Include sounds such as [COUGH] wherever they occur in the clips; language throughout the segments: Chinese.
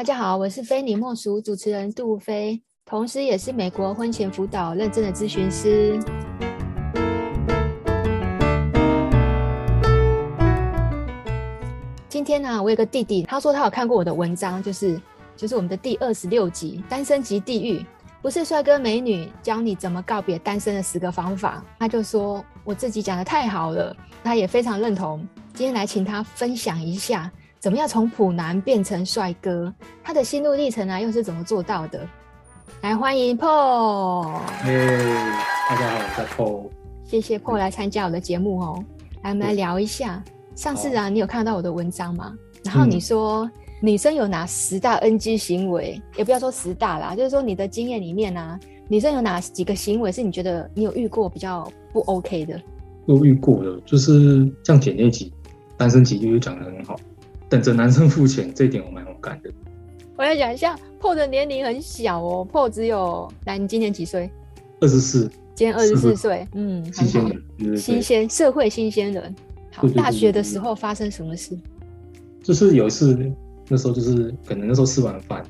大家好，我是非你莫属主持人杜菲，同时也是美国婚前辅导认证的咨询师。今天呢、我有个弟弟，他说他有看过我的文章，就是就是我们的第二十六集《单身即地狱》，不是帅哥美女教你怎么告别单身的十个方法。他就说我自己讲得太好了，他也非常认同。今天来请他分享一下。怎么样从普男变成帅哥？他的心路历程啊，又是怎么做到的？来欢迎 Paul。Hey, 大家好，我是 Paul。谢谢 Paul 来参加我的节目哦。来，我们来聊一下。上次啊，你有看到我的文章吗？然后你说、嗯、女生有哪十大 NG 行为？也不要说十大啦，就是说你的经验里面啊，女生有哪几个行为是你觉得你有遇过比较不 OK 的？都遇过的，就是像前那集单身集就是讲的很好。等着男生付钱，这一点我蛮有感的。我要讲一下，Paul 的年龄很小哦，Paul 只有，来，你今年几岁？二十四，今年二十四岁，嗯，新鲜人，新鲜社会新鲜人。好，大学的时候发生什么事？就是有一次，那时候就是可能那时候吃完饭，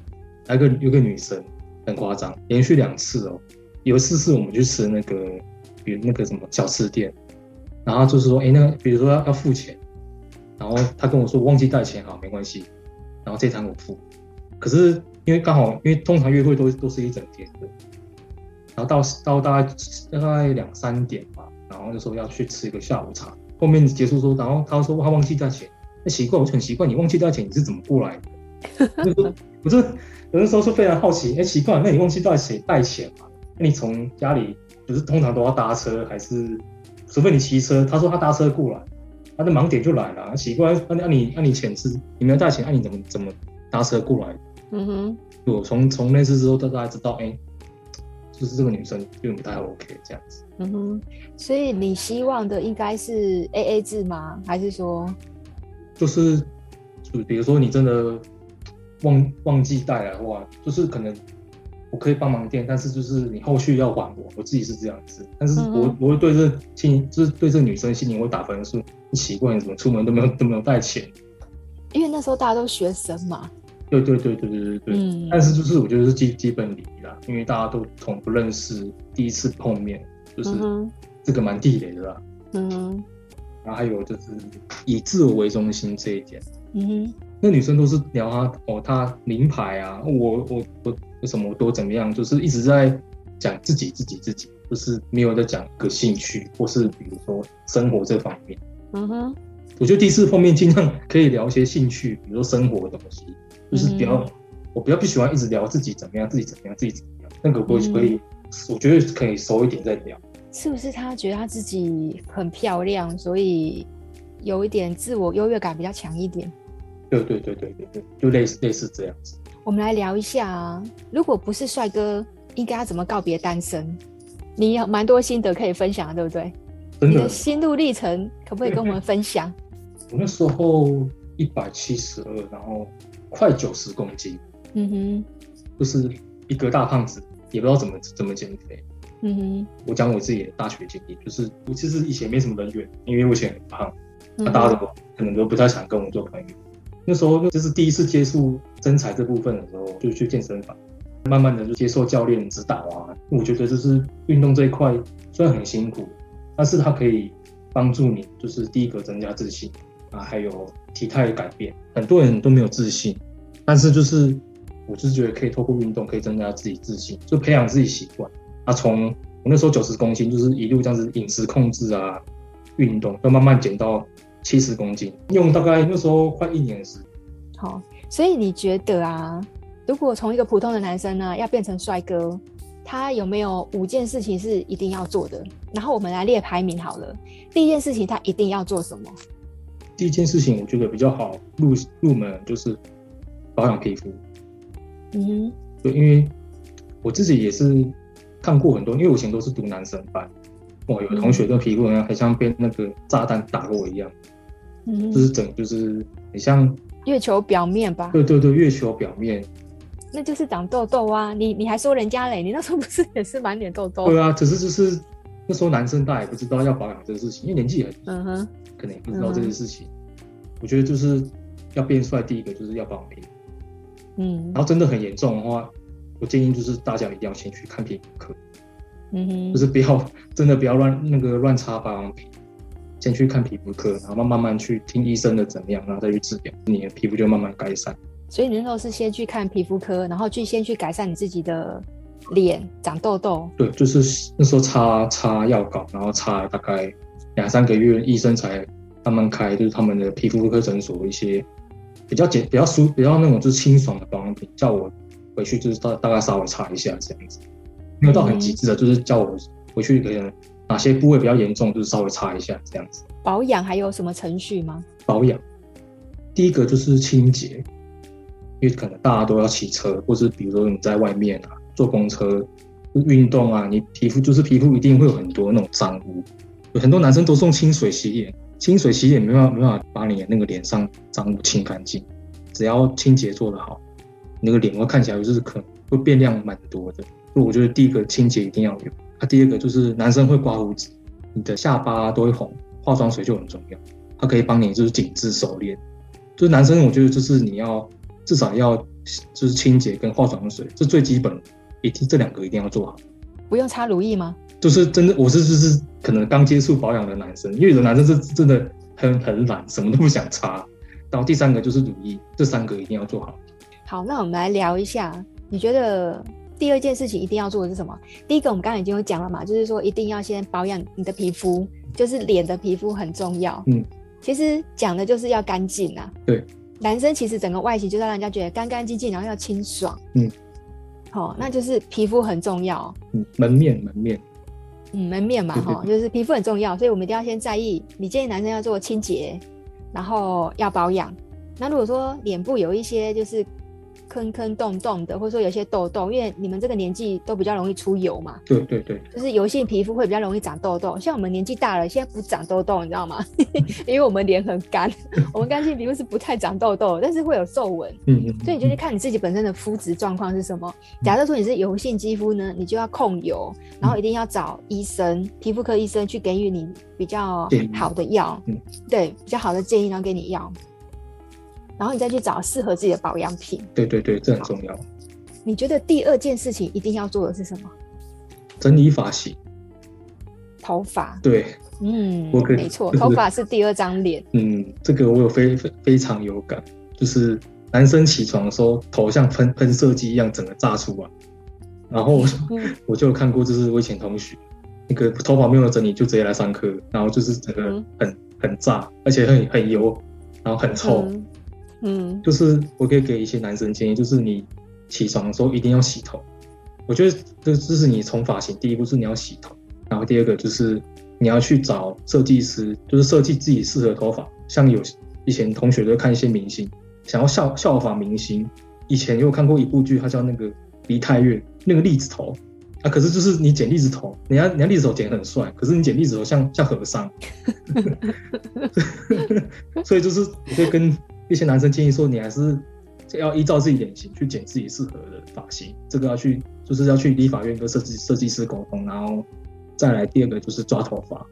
有个有个女生很夸张，连续两次哦。有一次是我们去吃那个，比如那个什么小吃店，然后就是说，哎、欸，那个比如说要要付钱。然后他跟我说，我忘记带钱，好，没关系。然后这餐我付。可是因为刚好，因为通常约会都都是一整天的。然后到到大概大概两三点吧，然后就说要去吃一个下午茶。后面结束说，然后他说他忘记带钱，那奇怪，我就很奇怪，你忘记带钱，你是怎么过来的？我是有的时候是非常好奇，哎，奇怪，那你忘记带谁带钱嘛？那你从家里不是通常都要搭车，还是除非你骑车？他说他搭车过来。他的盲点就来了，奇怪，那那你那你钱是你没有带钱，那你怎么怎么搭车过来？嗯哼，我从从那次之后，大家知道，哎、欸，就是这个女生并不太 OK 这样子。嗯哼，所以你希望的应该是 AA 制吗？还是说，就是就比如说你真的忘忘记带来的话，就是可能。我可以帮忙垫，但是就是你后续要还我，我自己是这样子。但是我、嗯、我会对这心，就是对这女生心里会打分数。奇怪，你怎么出门都没有都没有带钱？因为那时候大家都学生嘛。对对对对对对对。嗯。但是就是我觉得是基基本礼仪啦，因为大家都从不认识，第一次碰面，就是这个蛮地雷的啦。嗯。然后还有就是以自我为中心这一点。嗯哼。那女生都是聊她哦，她名牌啊，我我我。为什么我多怎么样？就是一直在讲自己自己自己，就是没有在讲个兴趣，或是比如说生活这方面。嗯哼，我觉得第一次碰面尽量可以聊一些兴趣，比如说生活的东西，就是比较、嗯、我比较不喜欢一直聊自己怎么样，自己怎么样，自己怎么样。那个可以可以，我觉得可以熟一点再聊。是不是他觉得他自己很漂亮，所以有一点自我优越感比较强一点？对对对对对对，就类似类似这样子。我们来聊一下啊，如果不是帅哥，应该要怎么告别单身？你有蛮多心得可以分享的，对不对？你的心路历程可不可以跟我们分享？[LAUGHS] 我那时候一百七十二，然后快九十公斤，嗯哼，就是一个大胖子，也不知道怎么怎么减肥，嗯哼。我讲我自己的大学经历，就是我其实以前没什么人缘，因为我以前很胖，那、嗯、大家都可能都不太想跟我做朋友。那时候就是第一次接触身材这部分的时候，就去健身房，慢慢的就接受教练指导啊。我觉得就是运动这一块虽然很辛苦，但是它可以帮助你，就是第一个增加自信啊，还有体态改变。很多人都没有自信，但是就是我就是觉得可以透过运动可以增加自己自信，就培养自己习惯。啊，从我那时候九十公斤，就是一路这样子饮食控制啊，运动，要慢慢减到。七十公斤，用大概那时候快一年的时间。好，所以你觉得啊，如果从一个普通的男生呢，要变成帅哥，他有没有五件事情是一定要做的？然后我们来列排名好了。第一件事情，他一定要做什么？第一件事情，我觉得比较好入入门就是保养皮肤。嗯哼，对，因为我自己也是看过很多，因为我以前都是读男生班。哦，有的同学的皮肤好像很像被那个炸弹打过一样，嗯，就是整就是很像月球表面吧？对对对，月球表面，那就是长痘痘啊！你你还说人家嘞？你那时候不是也是满脸痘痘？对啊，只是就是那时候男生大家也不知道要保养这个事情，因为年纪很嗯哼，可能也不知道这件事情。嗯、我觉得就是要变帅，第一个就是要保养皮肤。嗯，然后真的很严重的话，我建议就是大家一定要先去看皮肤科，嗯哼，就是不要真的不要乱那个乱擦保养品，先去看皮肤科，然后慢慢去听医生的怎么样，然后再去治疗，你的皮肤就慢慢改善。所以你那时候是先去看皮肤科，然后去先去改善你自己的脸长痘痘。对，就是那时候擦擦药膏，然后擦了大概两三个月，医生才慢慢开，就是他们的皮肤科诊所一些比较简、比较舒、比较那种就是清爽的保养品，叫我回去就是大大概稍微擦一下这样子，没有到很极致的，就是叫我回去可能哪些部位比较严重，就是稍微擦一下这样子。保养还有什么程序吗？保养，第一个就是清洁。因为可能大家都要骑车，或是比如说你在外面啊，坐公车、运动啊，你皮肤就是皮肤一定会有很多那种脏污。有很多男生都是用清水洗脸，清水洗脸没办法没办法把你的那个脸上脏污清干净。只要清洁做得好，那个脸会看起来就是可能会变亮蛮多的。所以我觉得第一个清洁一定要有。它第二个就是男生会刮胡子，你的下巴都会红，化妆水就很重要，它可以帮你就是紧致收敛。就是男生我觉得就是你要。至少要就是清洁跟化妆水，这最基本，一定这两个一定要做好。不用擦乳液吗？就是真的，我是就是可能刚接触保养的男生，因为有的男生是真的很很懒，什么都不想擦。然后第三个就是乳液，这三个一定要做好。好，那我们来聊一下，你觉得第二件事情一定要做的是什么？第一个我们刚才已经有讲了嘛，就是说一定要先保养你的皮肤，就是脸的皮肤很重要。嗯，其实讲的就是要干净啊。对。男生其实整个外形就是让人家觉得干干净净，然后要清爽。嗯，好、哦，那就是皮肤很重要。嗯，门面门面。嗯，门面嘛，哈、哦，就是皮肤很重要，所以我们一定要先在意。你建议男生要做清洁，然后要保养。那如果说脸部有一些就是。坑坑洞洞的，或者说有些痘痘，因为你们这个年纪都比较容易出油嘛。对对对，就是油性皮肤会比较容易长痘痘。像我们年纪大了，现在不长痘痘，你知道吗？[LAUGHS] 因为我们脸很干，我们干性皮肤是不太长痘痘，但是会有皱纹。嗯嗯。所以你就去看你自己本身的肤质状况是什么。假设说你是油性肌肤呢，你就要控油，然后一定要找医生，皮肤科医生去给予你比较好的药。嗯。对，比较好的建议，然后给你药。然后你再去找适合自己的保养品。对对对，这很重要。你觉得第二件事情一定要做的是什么？整理发型。头发。对，嗯，我没错，头发是第二张脸。嗯，这个我有非非非常有感，就是男生起床的时候头像喷喷射机一样，整个炸出来。然后 [LAUGHS] 我就有看过，就是我以前同学那个头发没有整理就直接来上课，然后就是整个很、嗯、很炸，而且很很油，然后很臭。嗯嗯，就是我可以给一些男生建议，就是你起床的时候一定要洗头。我觉得这这是你从发型第一步是你要洗头，然后第二个就是你要去找设计师，就是设计自己适合的头发。像有以前同学都看一些明星，想要效效仿明星，以前有看过一部剧，它叫那个梨泰院，那个栗子头啊，可是就是你剪栗子头，人家人家栗子头剪很帅，可是你剪栗子头像像和尚，[LAUGHS] [LAUGHS] 所以就是你会跟。一些男生建议说，你还是要依照自己脸型去剪自己适合的发型。这个要去，就是要去理发院跟设计设计师沟通，然后再来第二个就是抓头发，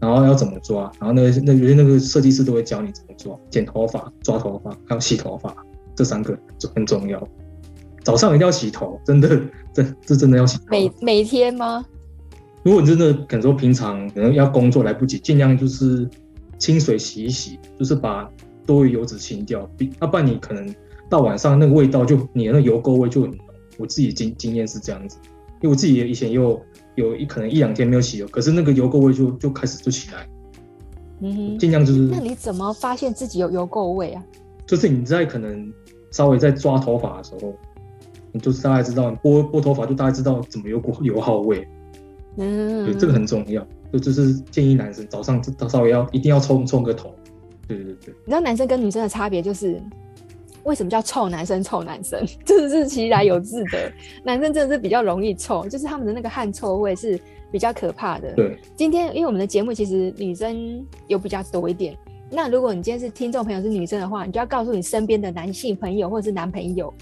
然后要怎么抓，然后那那有些那个设计师都会教你怎么抓，剪头发、抓头发，还有洗头发，这三个就很重要。早上一定要洗头，真的，这这真的要洗头。每每天吗？如果你真的可能说平常可能要工作来不及，尽量就是清水洗一洗，就是把。多余油脂清掉，比那不然你可能到晚上那个味道就你的那油垢味就很浓。我自己经经验是这样子，因为我自己以前又有一可能一两天没有洗油，可是那个油垢味就就开始就起来。嗯哼，尽量就是。那你怎么发现自己有油垢味啊？就是你在可能稍微在抓头发的时候，你就是大概知道你拨拨头发就大概知道怎么有股油耗味。嗯，对，这个很重要。就就是建议男生早上稍微要一定要冲冲个头。对对对，你知道男生跟女生的差别就是，为什么叫臭男生？臭男生，[LAUGHS] 这是其来有自的。男生真的是比较容易臭，就是他们的那个汗臭味是比较可怕的。对，今天因为我们的节目其实女生有比较多一点，那如果你今天是听众朋友是女生的话，你就要告诉你身边的男性朋友或者是男朋友，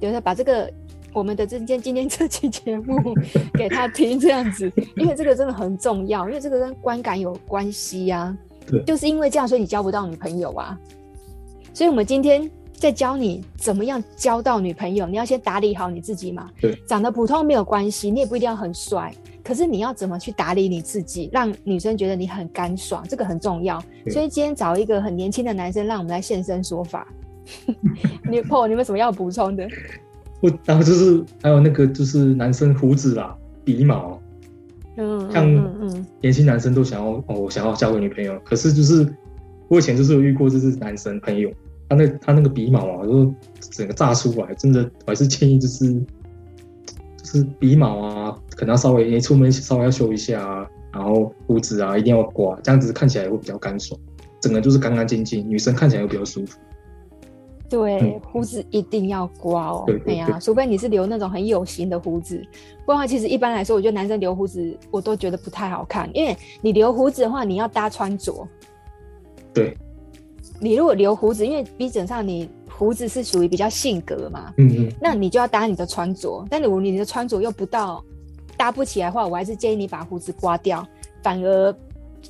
就是把这个我们的今天今天这期节目 [LAUGHS] 给他听这样子，因为这个真的很重要，因为这个跟观感有关系呀、啊。对，就是因为这样，所以你交不到女朋友啊。所以，我们今天在教你怎么样交到女朋友，你要先打理好你自己嘛。对，长得普通没有关系，你也不一定要很帅，可是你要怎么去打理你自己，让女生觉得你很干爽，这个很重要。所以今天找一个很年轻的男生，让我们来现身说法。[LAUGHS] 你 Paul，你有没有什么要补充的？我然后就是还有那个就是男生胡子啦、鼻毛，嗯，像年轻男生都想要哦，我想要交个女朋友，可是就是我以前就是有遇过，就是男生朋友。他那他那个鼻毛啊，就整个炸出来，真的，我还是建议就是就是鼻毛啊，可能要稍微你出门稍微要修一下啊，然后胡子啊一定要刮，这样子看起来会比较干爽，整个就是干干净净，女生看起来会比较舒服。对，胡子一定要刮哦。对呀、啊，除非你是留那种很有型的胡子，不然的话，其实一般来说，我觉得男生留胡子我都觉得不太好看，因为你留胡子的话，你要搭穿着。对。你如果留胡子，因为基本上你胡子是属于比较性格嘛，嗯嗯，那你就要搭你的穿着。但如果你的穿着又不到搭不起来的话，我还是建议你把胡子刮掉，反而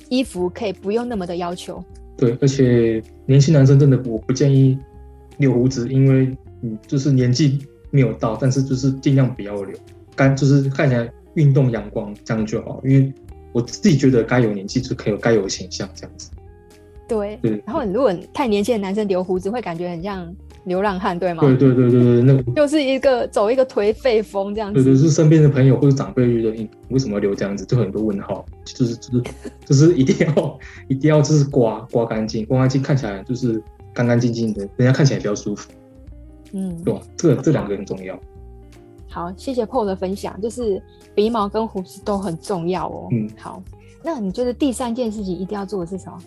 衣服可以不用那么的要求。对，而且年轻男生真的我不建议留胡子，因为嗯，就是年纪没有到，但是就是尽量不要留，干就是看起来运动阳光这样就好。因为我自己觉得该有年纪就可以有该有形象这样子。对，对然后如果太年轻的男生留胡子，会感觉很像流浪汉，对吗？对对对对对，那 [LAUGHS] 就是一个走一个颓废风这样子。对对，是身边的朋友或者长辈觉得你为什么要留这样子，就很多问号，就是就是就是一定要 [LAUGHS] 一定要就是刮刮干净，刮干净看起来就是干干净净的，人家看起来比较舒服。嗯，对吧？这这两个很重要。好，谢谢 Paul 的分享，就是鼻毛跟胡子都很重要哦。嗯，好，那你觉得第三件事情一定要做的是什么？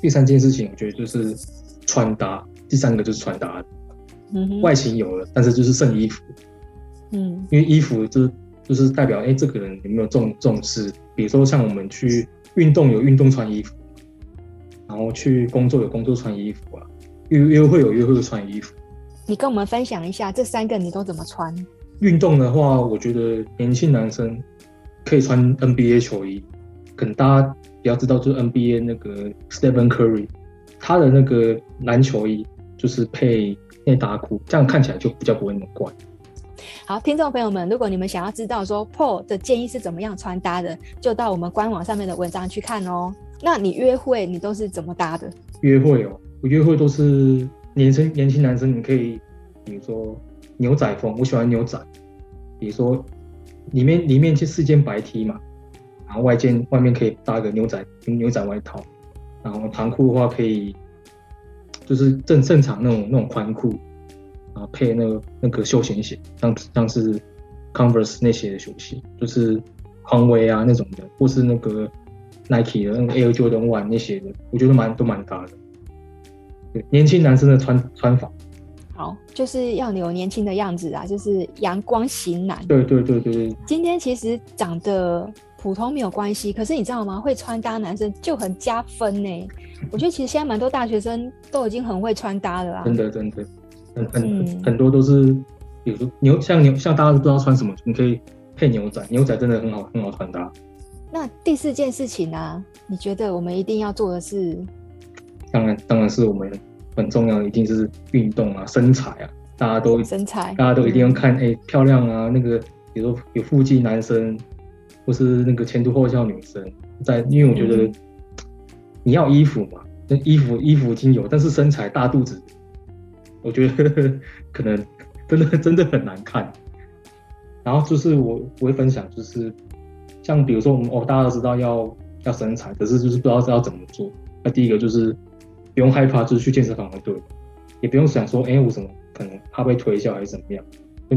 第三件事情，我觉得就是穿搭。第三个就是穿搭，嗯，外形有了，但是就是剩衣服，嗯，因为衣服就是就是代表，哎、欸，这个人有没有重重视？比如说像我们去运动有运动穿衣服，然后去工作有工作穿衣服啊，约约会有约会穿衣服。你跟我们分享一下这三个你都怎么穿？运动的话，我觉得年轻男生可以穿 NBA 球衣，可能大家。要知道，就是 NBA 那个 Stephen Curry，他的那个篮球衣就是配内搭裤，这样看起来就比较不会那么怪。好，听众朋友们，如果你们想要知道说 Paul 的建议是怎么样穿搭的，就到我们官网上面的文章去看哦。那你约会你都是怎么搭的？约会哦，我约会都是年轻年轻男生，你可以比如说牛仔风，我喜欢牛仔，比如说里面里面就是一件白 T 嘛。然后外件外面可以搭个牛仔牛仔外套，然后长裤的话可以就是正正常那种那种宽裤，然后配那个那个休闲鞋，像像是 Converse 那些的休闲，就是匡威啊那种的，或是那个 Nike 的那个 Air Jordan One 那些的，我觉得蛮都蛮搭的。对，年轻男生的穿穿法，好，就是要有年轻的样子啊，就是阳光型男。对对对对对。今天其实长得。普通没有关系，可是你知道吗？会穿搭男生就很加分呢。[LAUGHS] 我觉得其实现在蛮多大学生都已经很会穿搭了啊。真的真的，很很、嗯、很多都是，比如说牛像牛像大家都不知道穿什么，你可以配牛仔，牛仔真的很好很好穿搭。那第四件事情呢、啊？你觉得我们一定要做的是？当然当然是我们很重要的，一定是运动啊，身材啊，大家都身材，大家都一定要看哎、漂亮啊，那个比如说有腹肌男生。或是那个前凸后翘女生，在因为我觉得你要衣服嘛，那衣服衣服已经有，但是身材大肚子，我觉得呵 [LAUGHS] 呵可能真的真的很难看。然后就是我我会分享，就是像比如说我们哦，大家都知道要要身材，可是就是不知道要怎么做。那第一个就是不用害怕，就是去健身房的对，也不用想说哎、我什么可能怕被推销还是怎么样，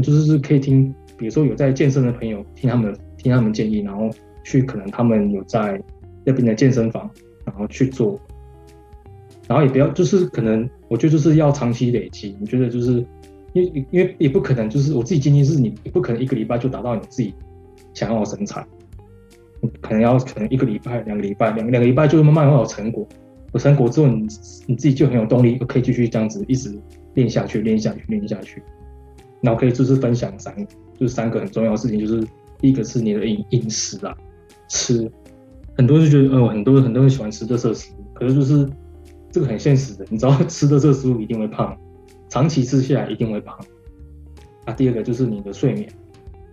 就是是可以听，比如说有在健身的朋友听他们。听他们建议，然后去可能他们有在那边的健身房，然后去做，然后也不要就是可能我觉得就是要长期累积。你觉得就是因为因为也不可能就是我自己经验是你不可能一个礼拜就达到你自己想要的身材，可能要可能一个礼拜两个礼拜两两个礼拜就会慢慢会有成果，有成果之后你你自己就很有动力，可以继续这样子一直练下去练下去练下去，然后可以就是分享三就是三个很重要的事情就是。第一个是你的饮饮食啊，吃，很多人就觉得，哦，很多人很多人喜欢吃垃圾食物，可是就是这个很现实的，你知道 [LAUGHS] 吃垃圾食物一定会胖，长期吃下来一定会胖。啊，第二个就是你的睡眠，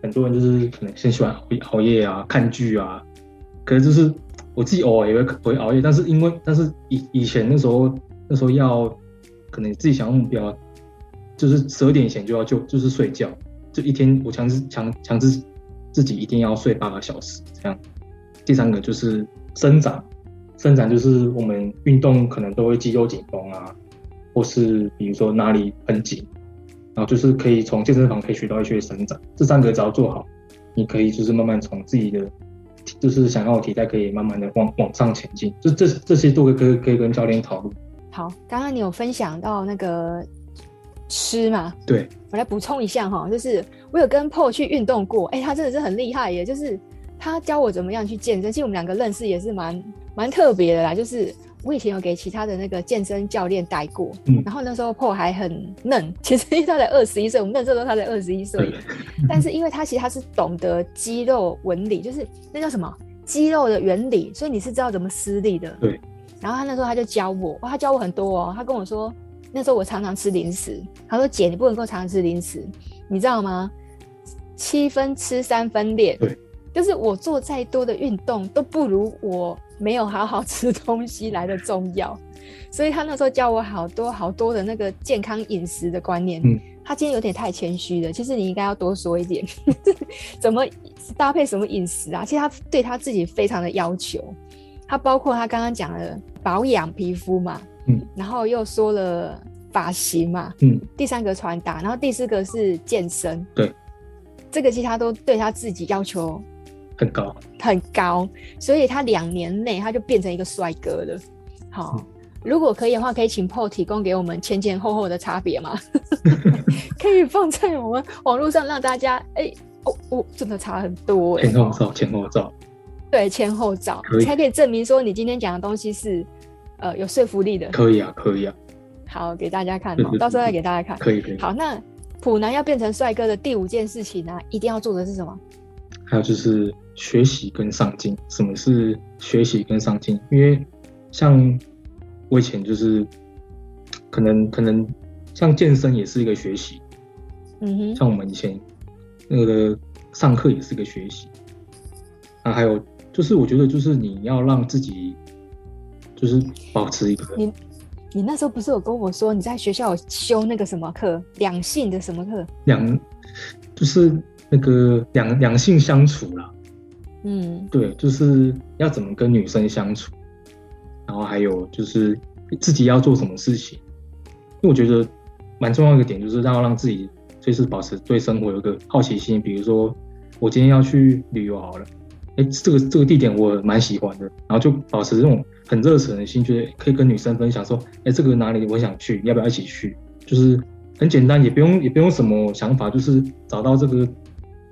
很多人就是可能先喜欢熬夜啊、看剧啊，可是就是我自己偶尔也会会熬夜，但是因为但是以以前那时候那时候要可能自己想要目标，就是十二点以前就要就就是睡觉，就一天我强制强强制自己一定要睡八个小时这样。第三个就是伸展，伸展就是我们运动可能都会肌肉紧绷啊，或是比如说哪里很紧。然后就是可以从健身房可以学到一些伸展，这三个只要做好，你可以就是慢慢从自己的就是想要我体态可以慢慢的往往上前进，就这这些都可以可以可以跟教练讨论。好，刚刚你有分享到那个吃嘛？对，我来补充一下哈，就是我有跟 Paul 去运动过，哎，他真的是很厉害耶，就是他教我怎么样去健身，其实我们两个认识也是蛮蛮特别的啦，就是。我以前有给其他的那个健身教练带过，嗯，然后那时候 Paul 还很嫩，其实他才二十一岁，我们那时候他才二十一岁，[LAUGHS] 但是因为他其实他是懂得肌肉纹理，就是那叫什么肌肉的原理，所以你是知道怎么施力的，对。然后他那时候他就教我，哇，他教我很多哦，他跟我说那时候我常常吃零食，他说姐你不能够常常吃零食，你知道吗？七分吃三分练，对，就是我做再多的运动都不如我。没有好好吃东西来的重要，[LAUGHS] 所以他那时候教我好多好多的那个健康饮食的观念。嗯，他今天有点太谦虚了，其实你应该要多说一点，[LAUGHS] 怎么搭配什么饮食啊？其实他对他自己非常的要求，他包括他刚刚讲的保养皮肤嘛，嗯，然后又说了发型嘛，嗯，第三个穿搭，然后第四个是健身，对，这个其实他都对他自己要求。很高，很高，所以他两年内他就变成一个帅哥了。好，嗯、如果可以的话，可以请 Paul 提供给我们前前后后的差别吗？[LAUGHS] 可以放在我们网络上让大家，哎、欸，哦哦，真的差很多、欸。前后照，前后照，对，前后照，可才可以证明说你今天讲的东西是呃有说服力的。可以啊，可以啊。好，给大家看，到时候再给大家看。可以，可以。好，那普南要变成帅哥的第五件事情呢、啊，一定要做的是什么？还有就是。学习跟上进，什么是学习跟上进？因为像我以前就是可能可能像健身也是一个学习，嗯哼，像我们以前那个上课也是一个学习。啊，还有就是我觉得就是你要让自己就是保持一个你你那时候不是有跟我说你在学校有修那个什么课，两性的什么课？两就是那个两两性相处啦。嗯，对，就是要怎么跟女生相处，然后还有就是自己要做什么事情，因为我觉得蛮重要的一个点就是要让自己随时保持对生活有个好奇心。比如说我今天要去旅游好了，哎，这个这个地点我蛮喜欢的，然后就保持这种很热忱的心，觉得可以跟女生分享说，哎，这个哪里我想去，要不要一起去？就是很简单，也不用也不用什么想法，就是找到这个。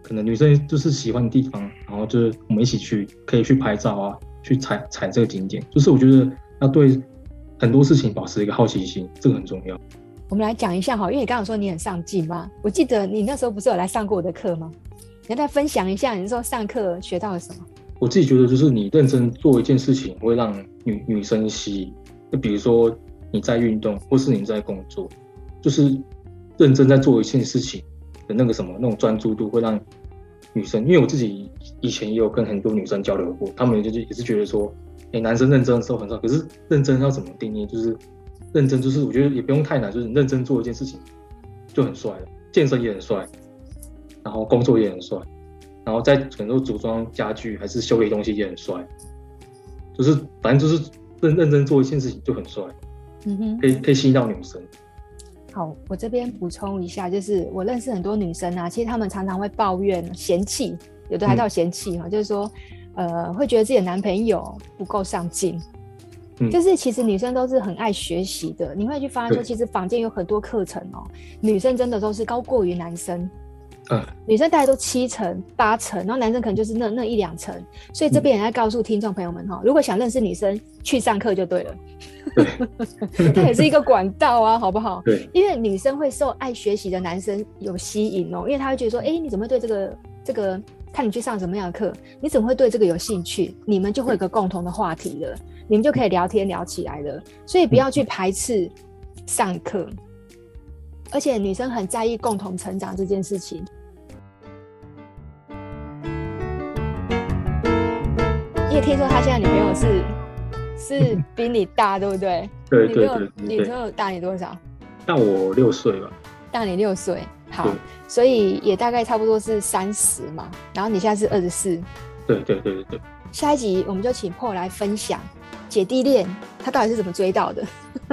可能女生就是喜欢的地方，后就是我们一起去，可以去拍照啊，去踩踩这个景点。就是我觉得要对很多事情保持一个好奇心，这个很重要。我们来讲一下哈，因为你刚刚说你很上进嘛，我记得你那时候不是有来上过我的课吗？你要再分享一下，你说上课学到了什么？我自己觉得就是你认真做一件事情，会让女女生吸引。就比如说你在运动，或是你在工作，就是认真在做一件事情。的那个什么那种专注度会让女生，因为我自己以前也有跟很多女生交流过，她们就是也是觉得说，哎、欸，男生认真的时候很少，可是认真要怎么定义？就是认真，就是我觉得也不用太难，就是认真做一件事情就很帅了，健身也很帅，然后工作也很帅，然后在很多组装家具还是修理东西也很帅，就是反正就是认认真做一件事情就很帅，嗯哼，可以可以吸引到女生。好，我这边补充一下，就是我认识很多女生啊，其实她们常常会抱怨、嫌弃，有的还到嫌弃哈，嗯、就是说，呃，会觉得自己的男朋友不够上进。嗯、就是其实女生都是很爱学习的，你会去发现说，其实坊间有很多课程哦、女生真的都是高过于男生。嗯，女生大概都七成八成，然后男生可能就是那那一两成，所以这边也在告诉听众朋友们哈，如果想认识女生，去上课就对了，对，[LAUGHS] 它也是一个管道啊，好不好？对，因为女生会受爱学习的男生有吸引哦，因为他会觉得说，哎、欸，你怎么会对这个这个？看你去上什么样的课，你怎么会对这个有兴趣？你们就会有个共同的话题了，你们就可以聊天聊起来了，所以不要去排斥上课。而且女生很在意共同成长这件事情。也听说他现在女朋友是是 [LAUGHS] 比你大，对不对？对对对，对，女朋友大你多少？大我六岁吧。大你六岁，好，所以也大概差不多是三十嘛。然后你现在是二十四。对对对对对。下一集我们就请 Paul 来分享姐弟恋，他到底是怎么追到的？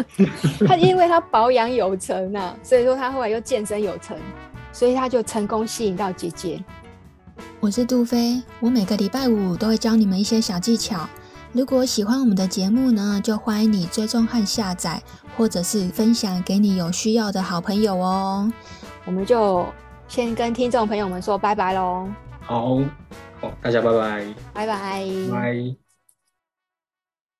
[LAUGHS] 他因为他保养有成呐、啊，所以说他后来又健身有成，所以他就成功吸引到姐姐。我是杜飞，我每个礼拜五都会教你们一些小技巧。如果喜欢我们的节目呢，就欢迎你追踪和下载，或者是分享给你有需要的好朋友哦。我们就先跟听众朋友们说拜拜喽。好，好，大家拜拜，拜拜，拜。